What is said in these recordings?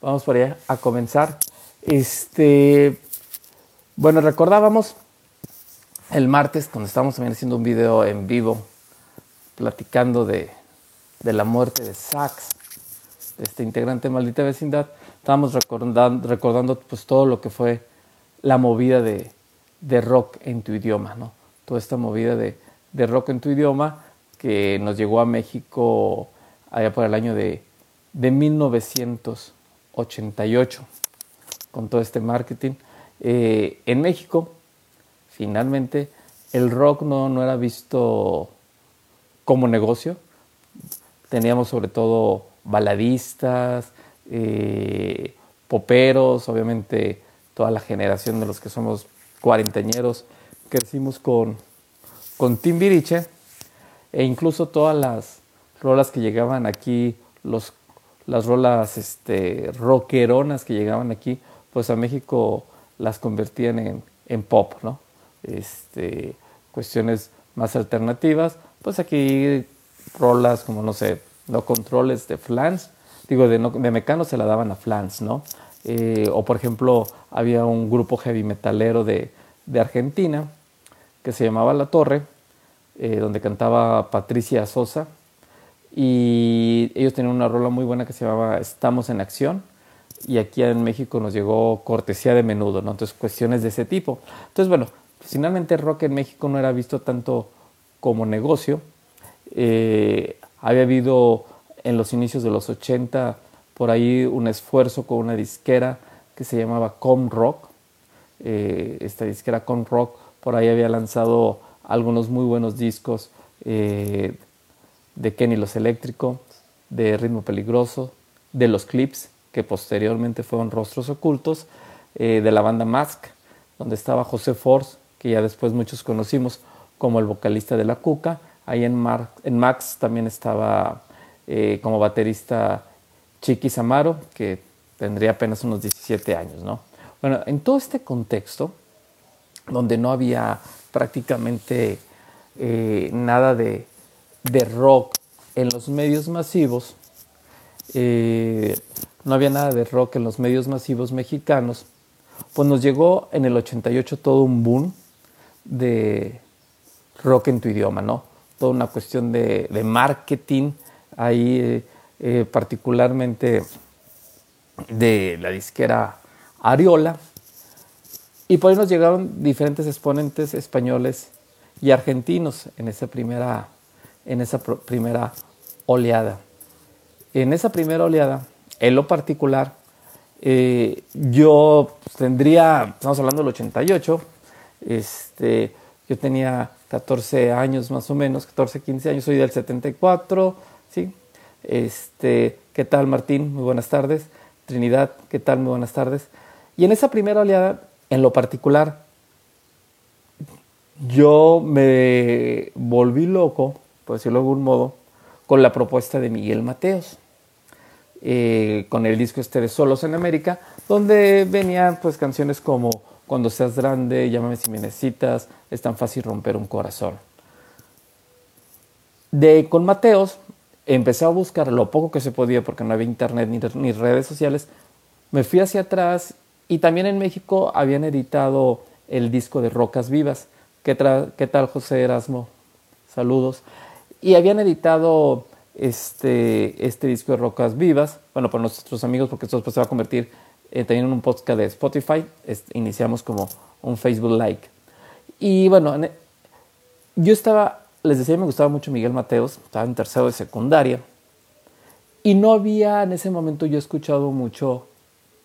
vamos por allá a comenzar. Este, bueno, recordábamos el martes cuando estábamos también haciendo un video en vivo platicando de, de la muerte de Sax, este integrante de Maldita Vecindad, estábamos recordando, recordando pues todo lo que fue la movida de, de rock en tu idioma, ¿no? Toda esta movida de, de rock en tu idioma que nos llegó a México allá por el año de, de 1988 con todo este marketing. Eh, en México, finalmente, el rock no, no era visto como negocio. Teníamos sobre todo baladistas, eh, poperos, obviamente toda la generación de los que somos cuarentañeros, crecimos con, con Timbiriche e incluso todas las rolas que llegaban aquí, los, las rolas este, rockeronas que llegaban aquí, pues a México las convertían en, en pop, ¿no? Este, cuestiones más alternativas, pues aquí rolas como, no sé, no controles de flans, digo, de, de Mecano se la daban a flans, ¿no? Eh, o por ejemplo, había un grupo heavy metalero de, de Argentina que se llamaba La Torre, eh, donde cantaba Patricia Sosa. Y ellos tenían una rola muy buena que se llamaba Estamos en Acción. Y aquí en México nos llegó cortesía de menudo, ¿no? Entonces, cuestiones de ese tipo. Entonces, bueno, finalmente el rock en México no era visto tanto como negocio. Eh, había habido en los inicios de los 80 por ahí un esfuerzo con una disquera que se llamaba Com Rock. Eh, esta disquera Com Rock por ahí había lanzado algunos muy buenos discos eh, de Kenny Los Eléctrico, de Ritmo Peligroso, de los clips que posteriormente fueron Rostros Ocultos, eh, de la banda Mask, donde estaba José Force, que ya después muchos conocimos como el vocalista de La Cuca. Ahí en, en Max también estaba eh, como baterista Chiqui Samaro, que tendría apenas unos 17 años. ¿no? Bueno, en todo este contexto, donde no había prácticamente eh, nada de, rock en los medios masivos, eh, no había nada de rock en los medios masivos mexicanos, pues nos llegó en el 88 todo un boom de rock en tu idioma, ¿no? Toda una cuestión de, marketing ahí, eh, particularmente de la disquera Ariola, y por ahí nos llegaron diferentes exponentes españoles y argentinos en esa primera, en esa primera oleada. En esa primera oleada, en lo particular, eh, yo tendría, estamos hablando del 88, este, yo tenía 14 años más o menos, 14, 15 años, soy del 74, ¿sí? Este, ¿Qué tal Martín? Muy buenas tardes. Trinidad, ¿qué tal? Muy buenas tardes. Y en esa primera oleada en lo particular, yo me volví loco, por decirlo de algún modo, con la propuesta de Miguel Mateos, eh, con el disco este de Solos en América, donde venían pues canciones como Cuando seas grande, Llámame si me necesitas, Es tan fácil romper un corazón. De con Mateos empecé a buscar lo poco que se podía porque no había internet ni, ni redes sociales, me fui hacia atrás y también en México habían editado el disco de Rocas Vivas. ¿Qué, tal José Erasmo? Saludos. Y habían editado este, este disco de Rocas Vivas, bueno, para nuestros amigos, porque esto después se va a convertir eh, también en un podcast de Spotify. iniciamos como un Facebook Like. Y bueno, e, yo estaba, les decía, me gustaba mucho Miguel Mateos, estaba en tercero de secundaria. Y no había en ese momento yo escuchado mucho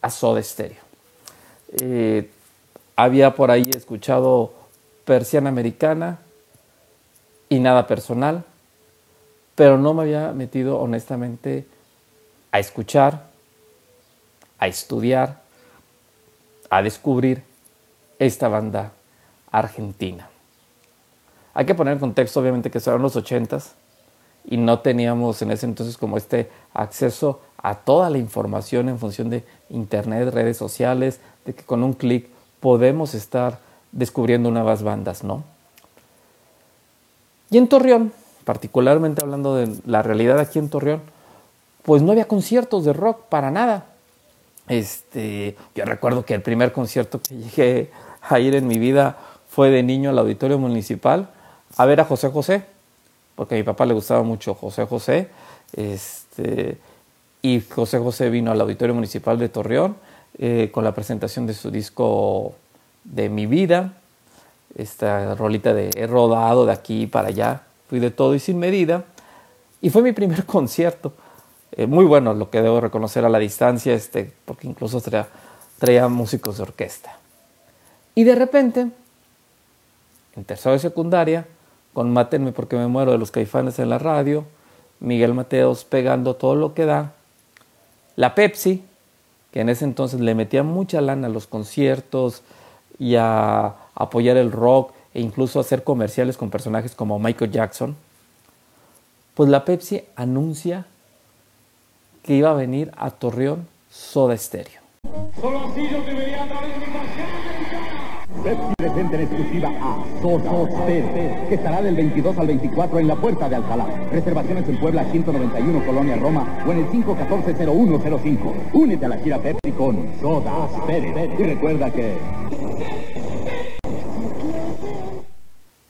a Soda Stereo. Eh, había por ahí escuchado persiana americana y nada personal, pero no me había metido honestamente a escuchar, a estudiar, a descubrir esta banda argentina. Hay que poner en contexto, obviamente, que eran los ochentas y no teníamos en ese entonces como este acceso a toda la información en función de internet, redes sociales, de que con un clic podemos estar descubriendo nuevas bandas, ¿no? Y en Torreón, particularmente hablando de la realidad aquí en Torreón, pues no había conciertos de rock para nada. Este, yo recuerdo que el primer concierto que llegué a ir en mi vida fue de niño al auditorio municipal a ver a José José, porque a mi papá le gustaba mucho José José. Este, y José José vino al auditorio municipal de Torreón eh, con la presentación de su disco de mi vida, esta rolita de he rodado de aquí para allá, fui de todo y sin medida, y fue mi primer concierto. Eh, muy bueno, lo que debo reconocer a la distancia, este, porque incluso traía, músicos de orquesta. Y de repente, en tercera de secundaria, con Mátenme porque me muero de los caifanes en la radio, Miguel Mateos pegando todo lo que da, la Pepsi, que en ese entonces le metía mucha lana a los conciertos y a apoyar el rock e incluso hacer comerciales con personajes como Michael Jackson, pues la Pepsi anuncia que iba a venir a Torreón Soda Stereo. Pepsi presenta en exclusiva a Soso que estará del 22 al 24 en la Puerta de Alcalá. Reservaciones en Puebla 191, Colonia Roma o en el 514-0105. Únete a la gira Pepsi con Soda Stereo. Y recuerda que...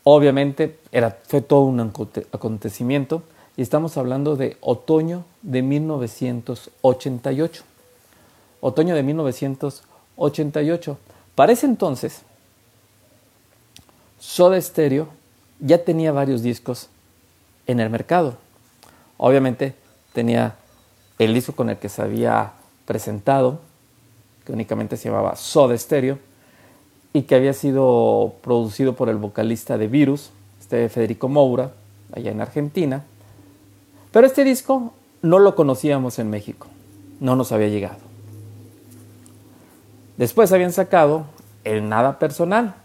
Obviamente era, fue todo un acontecimiento y estamos hablando de otoño de 1988. Otoño de 1988. Para ese entonces, Soda Stereo ya tenía varios discos en el mercado. Obviamente tenía el disco con el que se había presentado, que únicamente se llamaba Soda Stereo, y que había sido producido por el vocalista de Virus, este Federico Moura, allá en Argentina. Pero este disco no lo conocíamos en México, no nos había llegado. Después habían sacado el Nada Personal,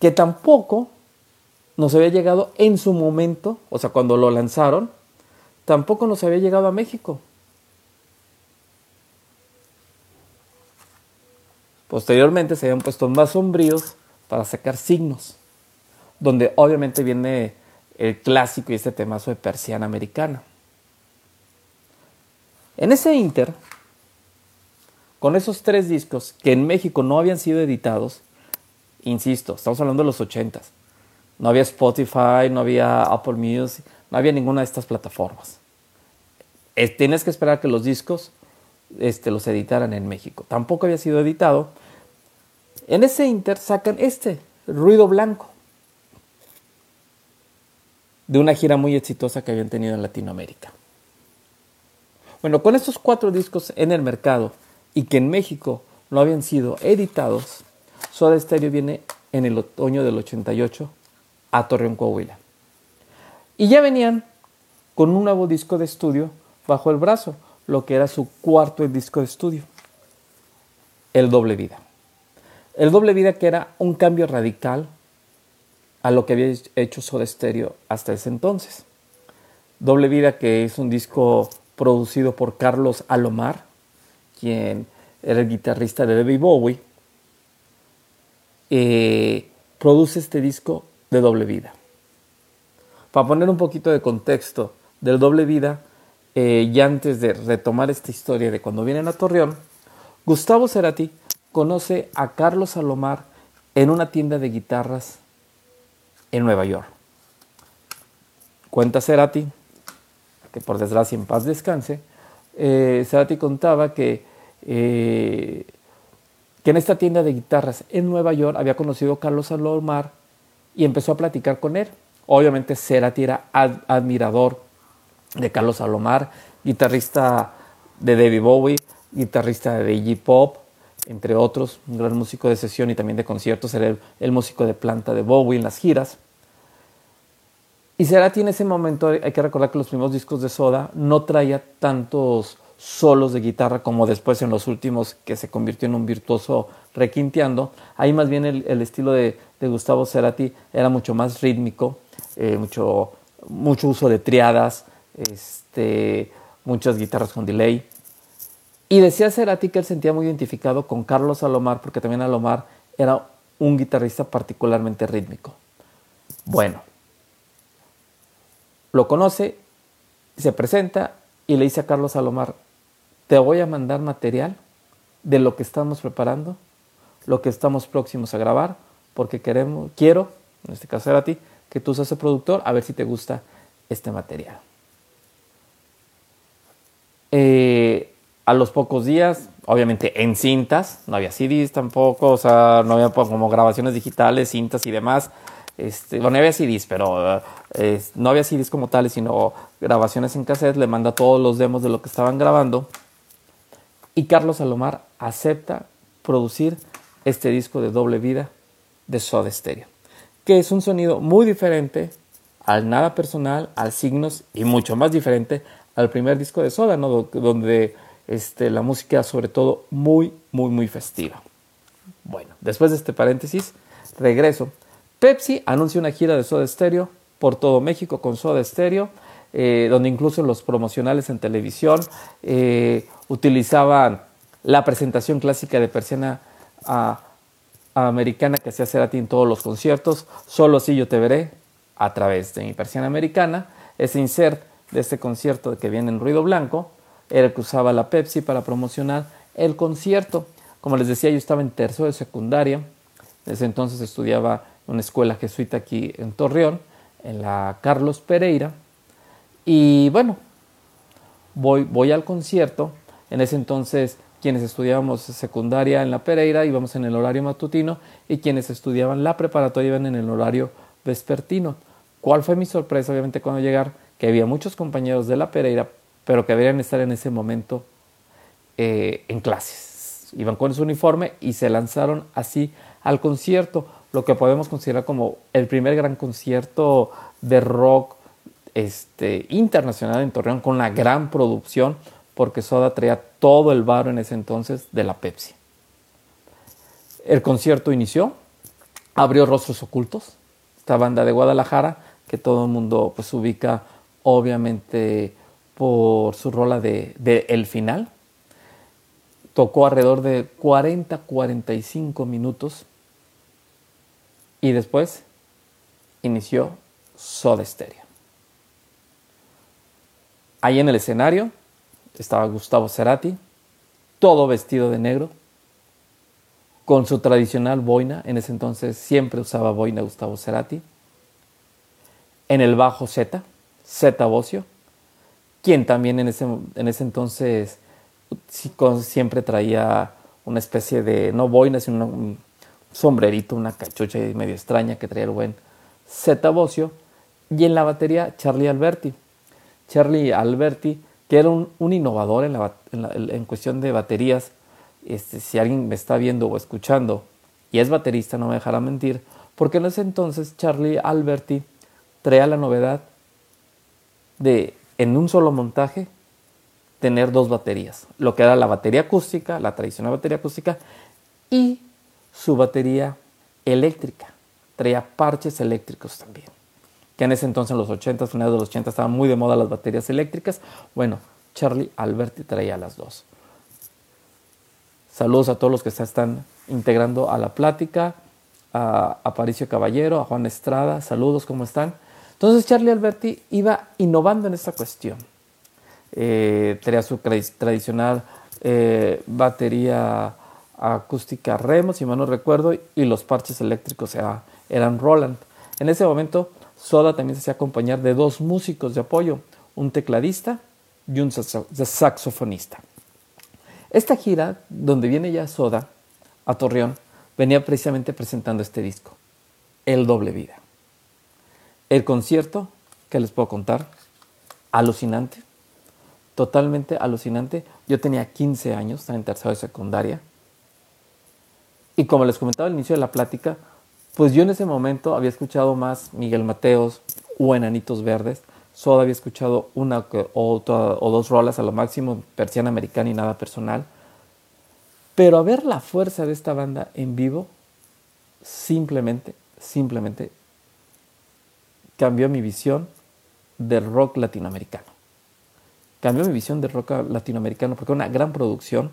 que tampoco nos había llegado en su momento, o sea, cuando lo lanzaron, tampoco nos había llegado a México. Posteriormente se habían puesto más sombríos para sacar signos, donde obviamente viene el clásico y este temazo de persiana americana. En ese inter, con esos tres discos que en México no habían sido editados, insisto, estamos hablando de los 80 No había Spotify, no había Apple Music, no había ninguna de estas plataformas. tienes que esperar que los discos este, los editaran en México. Tampoco había sido editado. En ese inter sacan este, Ruido Blanco, de una gira muy exitosa que habían tenido en Latinoamérica. Bueno, con estos cuatro discos en el mercado y que en México no habían sido editados, Soda Stereo viene en el otoño del 88 a Torreón, Coahuila. Y ya venían con un nuevo disco de estudio bajo el brazo, lo que era su cuarto disco de estudio, El Doble Vida. El Doble Vida que era un cambio radical a lo que había hecho Soda Stereo hasta ese entonces. Doble Vida que es un disco producido por Carlos Alomar, quien era el guitarrista de David Bowie, eh, produce este disco de doble vida. Para poner un poquito de contexto del doble vida, eh, y antes de retomar esta historia de cuando vienen a Torreón, Gustavo Cerati conoce a Carlos Salomar en una tienda de guitarras en Nueva York. Cuenta Cerati, que por desgracia en paz descanse, eh, Cerati contaba que que en esta tienda de guitarras en Nueva York había conocido a Carlos Salomar y empezó a platicar con él. Obviamente Cerati era admirador de Carlos Salomar, guitarrista de David Bowie, guitarrista de Iggy Pop, entre otros, un gran músico de sesión y también de conciertos, era el, músico de planta de Bowie en las giras. Y Cerati en ese momento, hay que recordar que los primeros discos de Soda no traía tantos solos de guitarra como después en los últimos que se convirtió en un virtuoso requinteando. Ahí más bien el, estilo de, Gustavo Cerati era mucho más rítmico, eh, mucho, mucho uso de triadas, este, muchas guitarras con delay. Y decía Cerati que él sentía muy identificado con Carlos Alomar porque también Alomar era un guitarrista particularmente rítmico. Bueno, lo conoce, se presenta y le dice a Carlos Salomar, te voy a mandar material de lo que estamos preparando, lo que estamos próximos a grabar, porque queremos, quiero, en este caso era a ti, que tú seas el productor, a ver si te gusta este material. Eh, a los pocos días, obviamente en cintas, no había CDs tampoco, o sea, no había como grabaciones digitales, cintas y demás. Este, bueno, no había CDs, pero eh, no había CDs como tales, sino grabaciones en cassette. Le manda todos los demos de lo que estaban grabando. Y Carlos Salomar acepta producir este disco de doble vida de Soda Stereo, que es un sonido muy diferente al nada personal, al signos y mucho más diferente al primer disco de Soda, ¿no? donde este, la música sobre todo muy, muy, muy festiva. Bueno, después de este paréntesis, regreso. Pepsi anuncia una gira de Soda Stereo por todo México con Soda Stereo, eh, donde incluso los promocionales en televisión eh, utilizaban la presentación clásica de persiana americana que hacía Cerati en todos los conciertos, Solo si yo te veré, a través de mi persiana americana. Ese insert de este concierto que viene en ruido blanco era que usaba la Pepsi para promocionar el concierto. Como les decía, yo estaba en tercero de secundaria. Desde entonces estudiaba en una escuela jesuita aquí en Torreón, en la Carlos Pereira. Y bueno, voy, voy al concierto. En ese entonces, quienes estudiábamos secundaria en la Pereira íbamos en el horario matutino y quienes estudiaban la preparatoria iban en el horario vespertino. ¿Cuál fue mi sorpresa, obviamente, cuando llegar? Que había muchos compañeros de la Pereira pero que deberían estar en ese momento eh, en clases. Iban con su uniforme y se lanzaron así al concierto, lo que podemos considerar como el primer gran concierto de rock este, internacional en Torreón con una gran producción, porque Soda traía todo el barro en ese entonces de la Pepsi. El concierto inició, abrió Rostros Ocultos, esta banda de Guadalajara que todo el mundo pues ubica obviamente por su rola de, El Final. Tocó alrededor de 40-45 minutos y después inició Soda Stereo. Ahí en el escenario estaba Gustavo Cerati, todo vestido de negro, con su tradicional boina. En ese entonces siempre usaba boina Gustavo Cerati. En el bajo Z, Z Bocio quien también en ese, en ese entonces siempre traía una especie de, no boina, sino un sombrerito, una cachucha medio extraña que traía el buen Zeta Bocio, y en la batería Charlie Alberti. Charlie Alberti, que era un, innovador en, en, cuestión de baterías, este, si alguien me está viendo o escuchando y es baterista, no me dejará mentir, porque en ese entonces Charlie Alberti traía la novedad de en un solo montaje tener dos baterías, lo que era la batería acústica, la tradicional batería acústica, y su batería eléctrica. Traía parches eléctricos también. Que en ese entonces, en los 80, finales de los 80, estaban muy de moda las baterías eléctricas. Bueno, Charlie Alberti traía las dos. Saludos a todos los que se están integrando a la plática, a Aparicio Caballero, a Juan Estrada, saludos, ¿cómo están? Entonces Charlie Alberti iba innovando en esta cuestión. Eh, tenía su tradicional eh, batería acústica Remo, si mal no recuerdo, y los parches eléctricos eran Roland. En ese momento, Soda también se hacía acompañar de dos músicos de apoyo, un tecladista y un saxofonista. Esta gira, donde viene ya Soda a Torreón, venía precisamente presentando este disco, El Doble Vida. El concierto, que les puedo contar, alucinante, totalmente alucinante. Yo tenía 15 años, estaba en tercero de secundaria. Y como les comentaba al inicio de la plática, pues yo en ese momento había escuchado más Miguel Mateos o Enanitos Verdes. Solo había escuchado una o, o dos rolas a lo máximo, persiana americana y nada personal. Pero a ver la fuerza de esta banda en vivo, simplemente, simplemente cambió mi visión del rock latinoamericano. Cambió mi visión del rock latinoamericano porque una gran producción.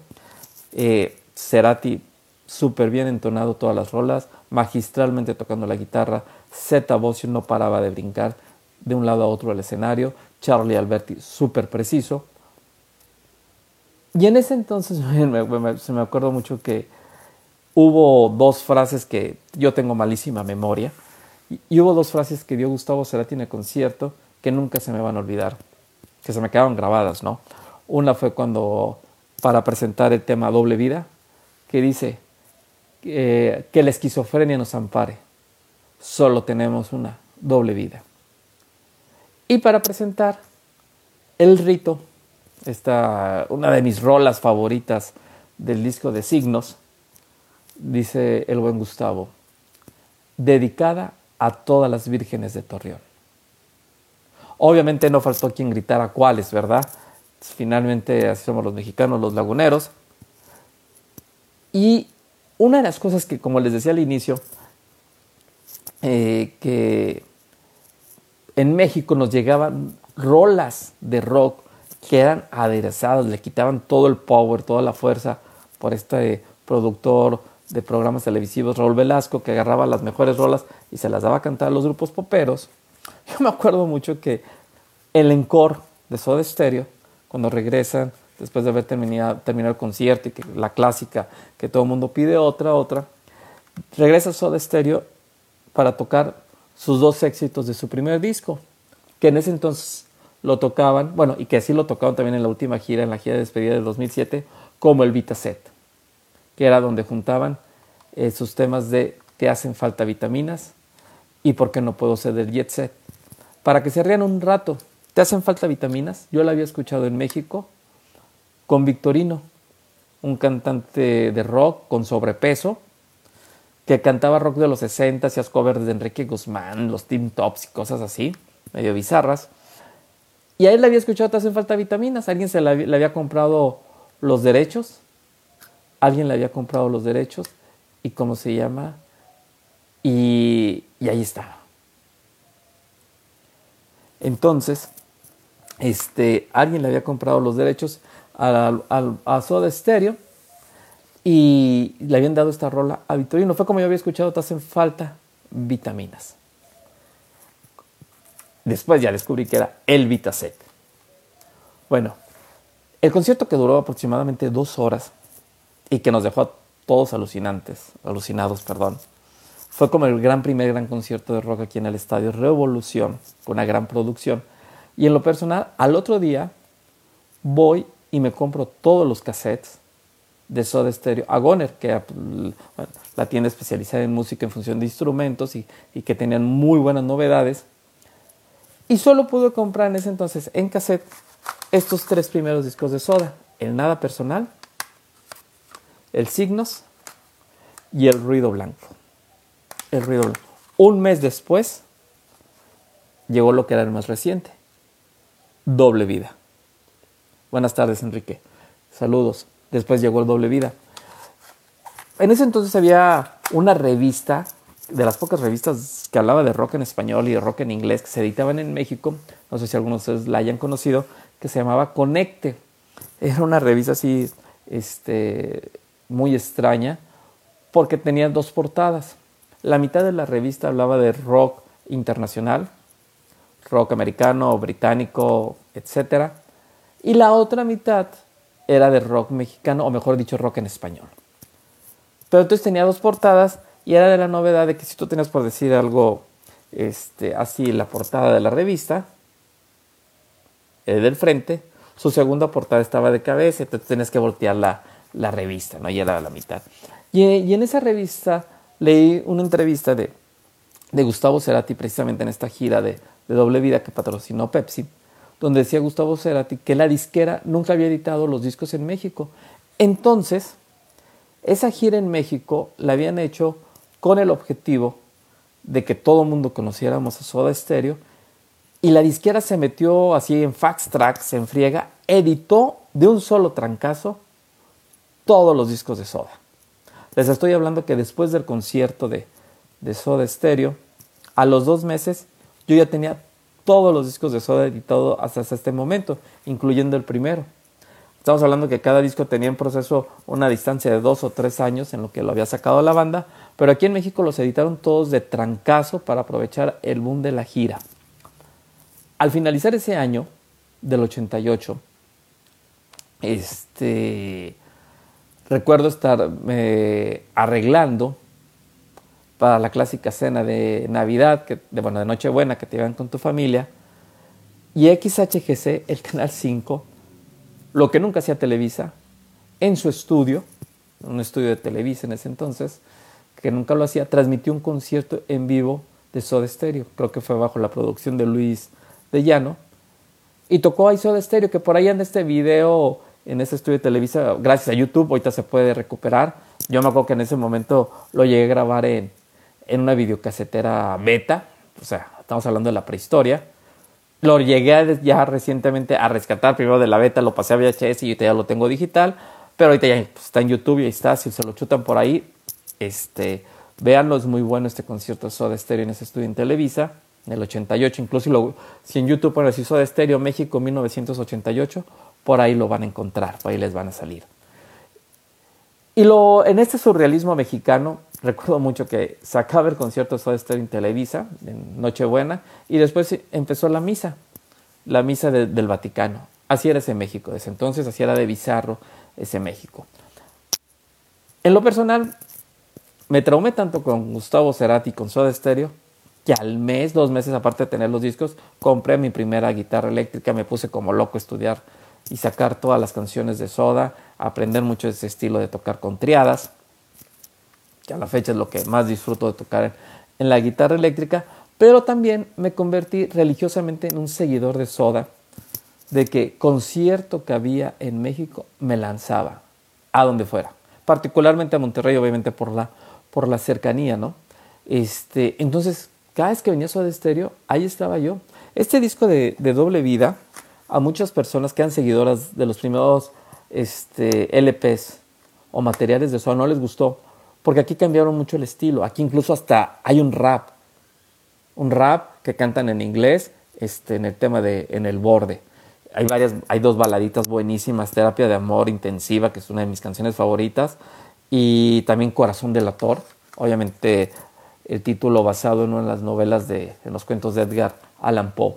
Eh, Cerati súper bien entonado todas las rolas, magistralmente tocando la guitarra. Zeta Bosio no paraba de brincar de un lado a otro del escenario. Charlie Alberti súper preciso. Y en ese entonces se me acuerdo mucho que hubo dos frases que yo tengo malísima memoria. Y, hubo dos frases que dio Gustavo Cerati en el concierto que nunca se me van a olvidar, que se me quedaron grabadas, ¿no? Una fue cuando, para presentar el tema Doble Vida, que dice eh, que la esquizofrenia nos ampare, solo tenemos una doble vida. Y para presentar el rito, esta, una de mis rolas favoritas del disco de signos, dice el buen Gustavo, dedicada a todas las vírgenes de Torreón. Obviamente no faltó quien gritara cuáles, ¿verdad? Finalmente así somos los mexicanos, los laguneros. Y una de las cosas que, como les decía al inicio, eh, que en México nos llegaban rolas de rock que eran aderezadas, le quitaban todo el power, toda la fuerza por este productor de programas televisivos, Raúl Velasco, que agarraba las mejores rolas y se las daba a cantar a los grupos poperos. Yo me acuerdo mucho que el encore de Soda Stereo, cuando regresan, después de haber terminado, el concierto y que la clásica, que todo el mundo pide otra, otra, regresa Soda Stereo para tocar sus dos éxitos de su primer disco, que en ese entonces lo tocaban, bueno, y que así lo tocaban también en la última gira, en la gira de despedida del 2007, como el Vita Set, que era donde juntaban eh, sus temas de que hacen falta vitaminas y por qué no puedo ser del Jet Set. Para que se rían un rato, ¿te hacen falta vitaminas? Yo la había escuchado en México con Victorino, un cantante de rock con sobrepeso, que cantaba rock de los 60, hacía covers de Enrique Guzmán, los Team Tops y cosas así, medio bizarras. Y a él le había escuchado Te hacen falta vitaminas. Alguien se le había comprado los derechos. Alguien le había comprado los derechos. ¿Y cómo se llama? Y, y ahí estaba. Entonces, este, alguien le había comprado los derechos al, al, a Soda Stereo y le habían dado esta rola a Victorino. Fue como yo había escuchado, te hacen falta vitaminas. Después ya descubrí que era el Vitaset. Bueno, el concierto que duró aproximadamente dos horas y que nos dejó a todos alucinantes, alucinados, perdón, fue como el gran primer gran concierto de rock aquí en el estadio Revolución, con una gran producción. Y en lo personal, al otro día voy y me compro todos los cassettes de Soda Stereo a Goner, que la tienda especializada en música en función de instrumentos y, y, que tenían muy buenas novedades. Y solo pude comprar en ese entonces en cassette estos tres primeros discos de Soda, el Nada Personal, el Signos y el Ruido Blanco. El Ruido. Un mes después llegó lo que era el más reciente, Doble Vida. Buenas tardes, Enrique. Saludos. Después llegó el Doble Vida. En ese entonces había una revista, de las pocas revistas que hablaba de rock en español y de rock en inglés que se editaban en México, no sé si algunos de ustedes la hayan conocido, que se llamaba Conecte. Era una revista así, este, muy extraña, porque tenía dos portadas. La mitad de la revista hablaba de rock internacional, rock americano, británico, etc. Y la otra mitad era de rock mexicano, o mejor dicho, rock en español. Pero entonces tenía dos portadas y era de la novedad de que si tú tenías por decir algo este, así la portada de la revista, el del frente, su segunda portada estaba de cabeza, entonces tenías que voltear la, la revista, ¿no? Y era la mitad. Y, en esa revista leí una entrevista de, de Gustavo Cerati, precisamente en esta gira de, de Doble Vida que patrocinó Pepsi, donde decía Gustavo Cerati que la disquera nunca había editado los discos en México. Entonces, esa gira en México la habían hecho con el objetivo de que todo el mundo conociéramos a Soda Stereo y la disquera se metió así en fax tracks, en friega, editó de un solo trancazo todos los discos de Soda. Les estoy hablando que después del concierto de, de Soda Stereo, a los dos meses yo ya tenía todos los discos de Soda editados hasta, hasta este momento, incluyendo el primero. Estamos hablando que cada disco tenía en proceso una distancia de dos o tres años en lo que lo había sacado la banda, pero aquí en México los editaron todos de trancazo para aprovechar el boom de la gira. Al finalizar ese año, del 88, este, recuerdo estar arreglando para la clásica cena de Navidad, que, de, bueno, de Nochebuena, que te iban con tu familia, y XHGC, el canal 5, lo que nunca hacía Televisa, en su estudio, un estudio de Televisa en ese entonces, que nunca lo hacía, transmitió un concierto en vivo de Soda Stereo, creo que fue bajo la producción de Luis de Llano, y tocó ahí Soda Stereo, que por ahí en este video, en ese estudio de Televisa, gracias a YouTube, ahorita se puede recuperar. Yo me acuerdo que en ese momento lo llegué a grabar en, en una videocasetera beta, o sea, estamos hablando de la prehistoria. Lo llegué ya recientemente a rescatar, primero de la beta lo pasé a VHS y ahorita ya lo tengo digital, pero ahorita ya pues, está en YouTube y ahí está, si se lo chutan por ahí, este, véanlo, es muy bueno este concierto de Soda Stereo en ese estudio en Televisa, en el 88, incluso si, lo, si en YouTube ponen así Soda Stereo México 1988, por ahí lo van a encontrar, por ahí les van a salir. Y lo, en este surrealismo mexicano, recuerdo mucho que sacaba el concierto Soda Stereo en Televisa, en Nochebuena, y después empezó la misa, la misa del Vaticano. Así era ese México, desde entonces así era de bizarro ese México. En lo personal, me traumé tanto con Gustavo Cerati y con Soda Stereo que al mes, dos meses aparte de tener los discos, compré mi primera guitarra eléctrica, me puse como loco a estudiar y sacar todas las canciones de Soda, aprender mucho ese estilo de tocar con triadas, que a la fecha es lo que más disfruto de tocar en, la guitarra eléctrica, pero también me convertí religiosamente en un seguidor de Soda, de que concierto que había en México me lanzaba a donde fuera, particularmente a Monterrey, obviamente por la, por la cercanía, ¿no? Este, entonces, cada vez que venía Soda Estéreo, ahí estaba yo. Este disco de, Doble Vida, a muchas personas que eran seguidoras de los primeros este, LPs o materiales de Soda no les gustó, porque aquí cambiaron mucho el estilo. Aquí incluso hasta hay un rap, un rap que cantan en inglés, este, en el tema de En el borde. Hay varias, hay dos baladitas buenísimas, Terapia de Amor Intensiva, que es una de mis canciones favoritas, y también Corazón del Ator, obviamente el título basado en una de las novelas de en los cuentos de Edgar Allan Poe.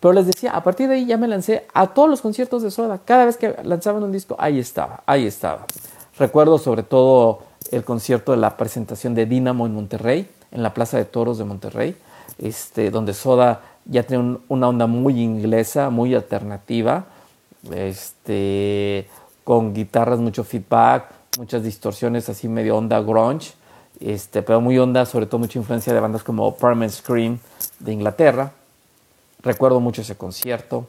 Pero les decía, a partir de ahí ya me lancé a todos los conciertos de Soda. Cada vez que lanzaban un disco, ahí estaba, ahí estaba. Recuerdo sobre todo el concierto de la presentación de Dynamo en Monterrey, en la Plaza de Toros de Monterrey, este, donde Soda ya tiene una onda muy inglesa, muy alternativa, este, con guitarras, mucho feedback, muchas distorsiones así medio onda grunge, este, pero muy onda, sobre todo mucha influencia de bandas como Parliament Scream de Inglaterra. Recuerdo mucho ese concierto.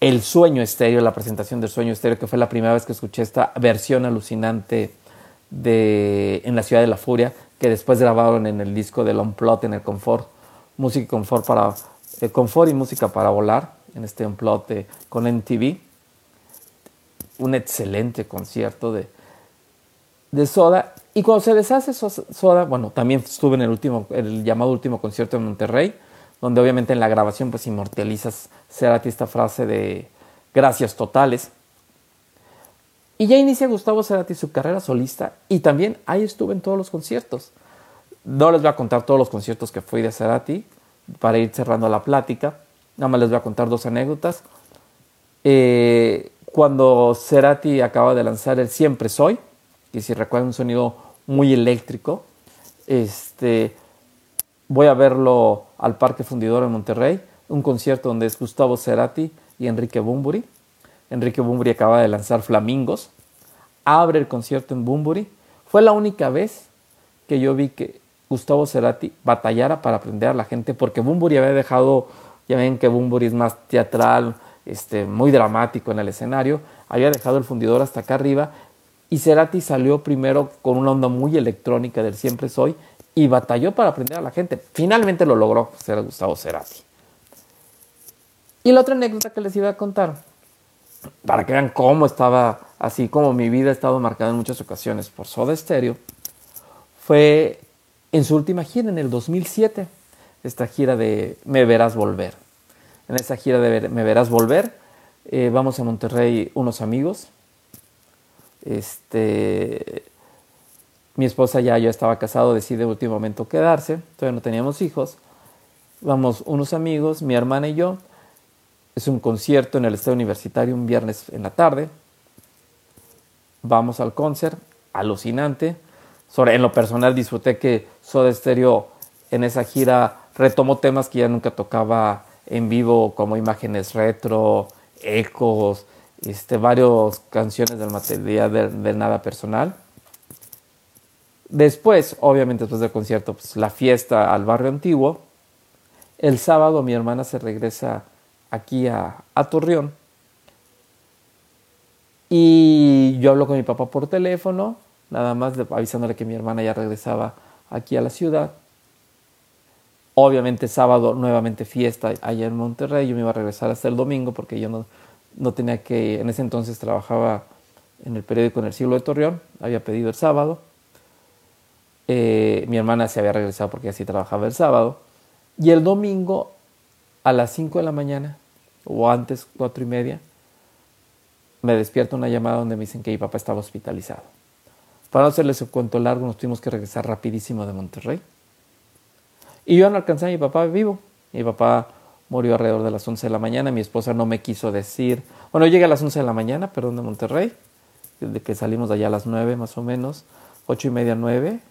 El Sueño Estéreo, la presentación del Sueño Estéreo, que fue la primera vez que escuché esta versión alucinante de En la Ciudad de la Furia, que después grabaron en el disco de Unplugged en el Confort, música y confort para eh, confort y música para volar, en este Unplugged con MTV. Un excelente concierto de, de Soda. Y cuando se deshace Soda, bueno, también estuve en el último, el llamado último concierto en Monterrey, donde obviamente en la grabación pues inmortalizas Cerati esta frase de gracias totales. Y ya inicia Gustavo Cerati su carrera solista y también ahí estuve en todos los conciertos. No les voy a contar todos los conciertos que fui de Cerati para ir cerrando la plática. Nada más les voy a contar dos anécdotas. Eh, cuando Cerati acaba de lanzar el Siempre Soy, y si recuerdan un sonido muy eléctrico, este, voy a verlo al Parque Fundidor en Monterrey, un concierto donde es Gustavo Cerati y Enrique Bumburi. Enrique Bumburi acaba de lanzar Flamingos, abre el concierto en Bumburi. Fue la única vez que yo vi que Gustavo Cerati batallara para aprender a la gente, porque Bumburi había dejado, ya ven que Bumburi es más teatral, este, muy dramático en el escenario, había dejado el fundidor hasta acá arriba y Cerati salió primero con una onda muy electrónica del Siempre Soy y batalló para aprender a la gente. Finalmente lo logró ser Gustavo Cerati. Y la otra anécdota que les iba a contar, para que vean cómo estaba, así como mi vida ha estado marcada en muchas ocasiones por Soda Stereo, fue en su última gira, en el 2007, esta gira de Me Verás Volver. En esa gira de Me Verás Volver, eh, vamos a Monterrey unos amigos, este, mi esposa ya, yo estaba casado, decide en último momento quedarse, todavía no teníamos hijos. Vamos unos amigos, mi hermana y yo. es un concierto en el Estadio Universitario un viernes en la tarde. Vamos al concert, alucinante. Sobre, en lo personal disfruté que Soda Stereo en esa gira retomó temas que ya nunca tocaba en vivo, como imágenes retro, ecos, este, varias canciones del material de, nada personal. Después, obviamente después del concierto, pues, la fiesta al barrio antiguo. El sábado mi hermana se regresa aquí a, Torreón. Y yo hablo con mi papá por teléfono, nada más avisándole que mi hermana ya regresaba aquí a la ciudad. Obviamente sábado nuevamente fiesta allá en Monterrey. Yo me iba a regresar hasta el domingo porque yo no, no tenía que, en ese entonces trabajaba en el periódico en el siglo de Torreón, había pedido el sábado. Eh, mi hermana se había regresado porque así trabajaba el sábado. Y el domingo a las 5 de la mañana, o antes, cuatro y media, me despierta una llamada donde me dicen que mi papá estaba hospitalizado. Para no hacerles un cuento largo, nos tuvimos que regresar rapidísimo de Monterrey. Y yo no alcancé a mi papá vivo. Mi papá murió alrededor de las 11 de la mañana. Mi esposa no me quiso decir. Bueno, llegué a las 11 de la mañana, perdón, de Monterrey. Desde que salimos de allá a las 9 más o menos. 8 y media, 9.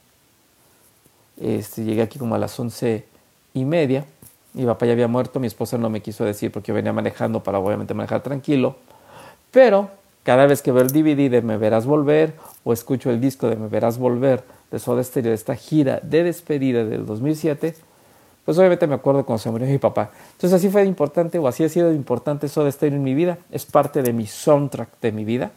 Este, llegué aquí como a las 11 y media. Mi papá ya había muerto. Mi esposa no me quiso decir porque yo venía manejando para obviamente manejar tranquilo. Pero cada vez que veo el DVD de Me Verás Volver o escucho el disco de Me Verás Volver de Soda Stereo de esta gira de despedida del 2007, pues obviamente me acuerdo cuando se murió mi papá. Entonces así fue importante o así ha sido importante Soda Stereo en mi vida. Es parte de mi soundtrack de mi vida.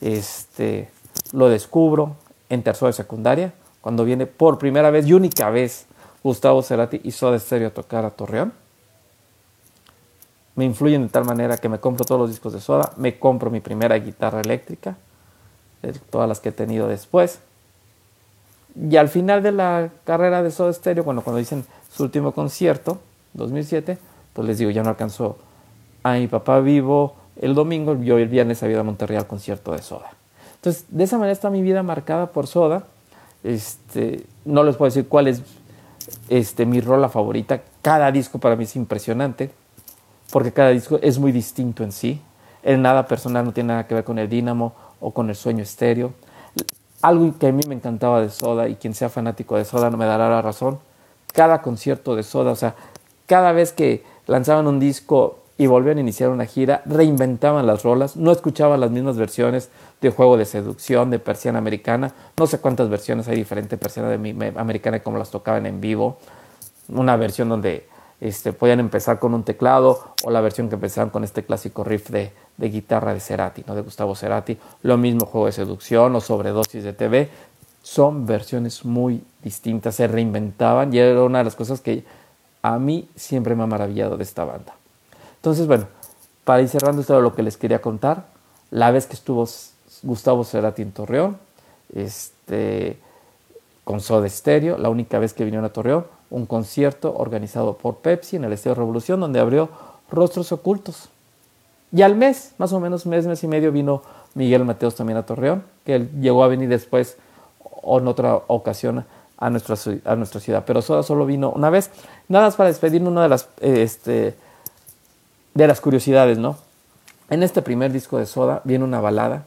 Este, lo descubro en tercero de secundaria, cuando viene por primera vez y única vez Gustavo Cerati y Soda Stereo a tocar a Torreón. Me influyen de tal manera que me compro todos los discos de Soda, me compro mi primera guitarra eléctrica, todas las que he tenido después. Y al final de la carrera de Soda Stereo, bueno, cuando dicen su último concierto, 2007, pues les digo, ya no alcanzó a mi papá vivo el domingo, yo el viernes había ido a Monterrey al concierto de Soda. Entonces, de esa manera está mi vida marcada por Soda. Este, no les puedo decir cuál es este, mi rola favorita. Cada disco para mí es impresionante, porque cada disco es muy distinto en sí. En nada personal no tiene nada que ver con el Dínamo o con el sueño estéreo. Algo que a mí me encantaba de Soda y quien sea fanático de Soda no me dará la razón cada concierto de Soda, o sea, cada vez que lanzaban un disco y volvían a iniciar una gira, reinventaban las rolas, no escuchaban las mismas versiones de Juego de Seducción, de Persiana Americana, no sé cuántas versiones hay diferentes Persiana de Americana como las tocaban en vivo, una versión donde este, podían empezar con un teclado o la versión que empezaban con este clásico riff de, de guitarra de Cerati, ¿no? de Gustavo Cerati, lo mismo Juego de Seducción o Sobredosis de TV, son versiones muy distintas, se reinventaban y era una de las cosas que a mí siempre me ha maravillado de esta banda. Entonces, bueno, para ir cerrando esto de lo que les quería contar, la vez que estuvo Gustavo Cerati en Torreón, este, con Soda Stereo, la única vez que vinieron a Torreón, un concierto organizado por Pepsi en el Estadio Revolución, donde abrió Rostros Ocultos. Y al mes, más o menos mes, mes y medio, vino Miguel Mateos también a Torreón, que él llegó a venir después o en otra ocasión a nuestra, a nuestra ciudad. Pero Soda solo vino una vez. Nada más para despedirme una de las, este, de las curiosidades, ¿no? En este primer disco de Soda viene una balada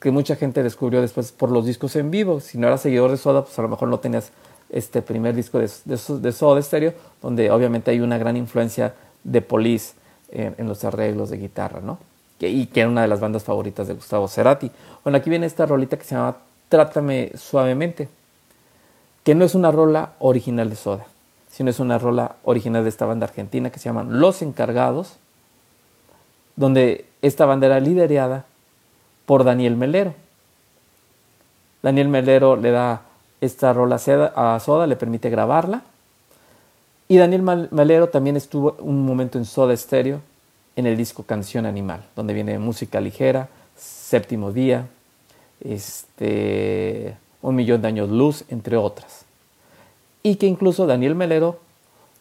que mucha gente descubrió después por los discos en vivo. Si no eras seguidor de Soda, pues a lo mejor no tenías este primer disco de, de, Soda Stereo, donde obviamente hay una gran influencia de Police en, en los arreglos de guitarra, ¿no? y que era una de las bandas favoritas de Gustavo Cerati. Bueno, aquí viene esta rolita que se llama Trátame suavemente, que no es una rola original de Soda, sino es una rola original de esta banda argentina que se llaman Los Encargados, donde esta banda era liderada por Daniel Melero. Daniel Melero le da esta rola a Soda, le permite grabarla. Y Daniel Melero también estuvo un momento en Soda Stereo en el disco Canción Animal, donde viene música ligera, Séptimo Día, este, Un millón de años luz, entre otras. Y que incluso Daniel Melero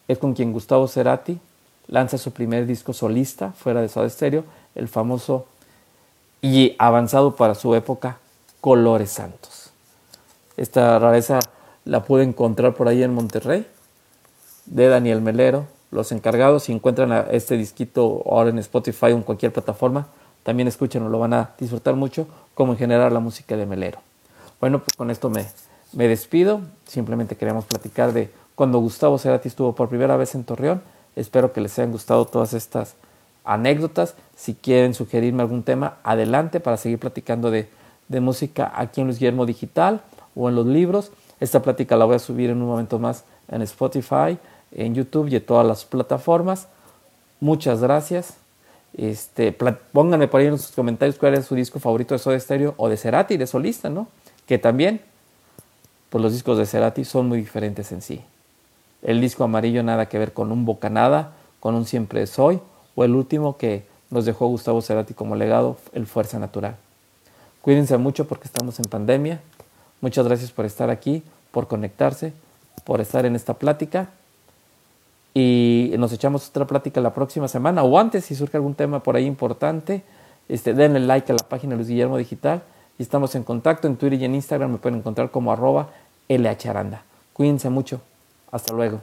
es con quien Gustavo Cerati lanza su primer disco solista fuera de Soda Stereo, el famoso y avanzado para su época Colores Santos. Esta rareza la pude encontrar por ahí en Monterrey, de Daniel Melero, los encargados. Si encuentran este disquito ahora en Spotify o en cualquier plataforma, también escúchenlo, lo van a disfrutar mucho, como en general la música de Melero. Bueno, pues con esto me, me despido. Simplemente queríamos platicar de cuando Gustavo Cerati estuvo por primera vez en Torreón. Espero que les hayan gustado todas estas anécdotas. Si quieren sugerirme algún tema, adelante para seguir platicando de, de música aquí en Luis Guillermo Digital o en los libros. Esta plática la voy a subir en un momento más en Spotify, en YouTube y en todas las plataformas. Muchas gracias. Este, pónganme por ahí en sus comentarios cuál es su disco favorito de Soda Stereo o de Cerati, de solista, ¿no? Que también, pues los discos de Cerati son muy diferentes en sí. El disco amarillo nada que ver con un Bocanada, con un Siempre Soy, o el último que nos dejó Gustavo Cerati como legado, el Fuerza Natural. Cuídense mucho porque estamos en pandemia. Muchas gracias por estar aquí, por conectarse, por estar en esta plática y nos echamos otra plática la próxima semana o antes si surge algún tema por ahí importante. Este, denle like a la página Luis Guillermo Digital y estamos en contacto en Twitter y en Instagram me pueden encontrar como arroba LHaranda. Cuídense mucho. Hasta luego.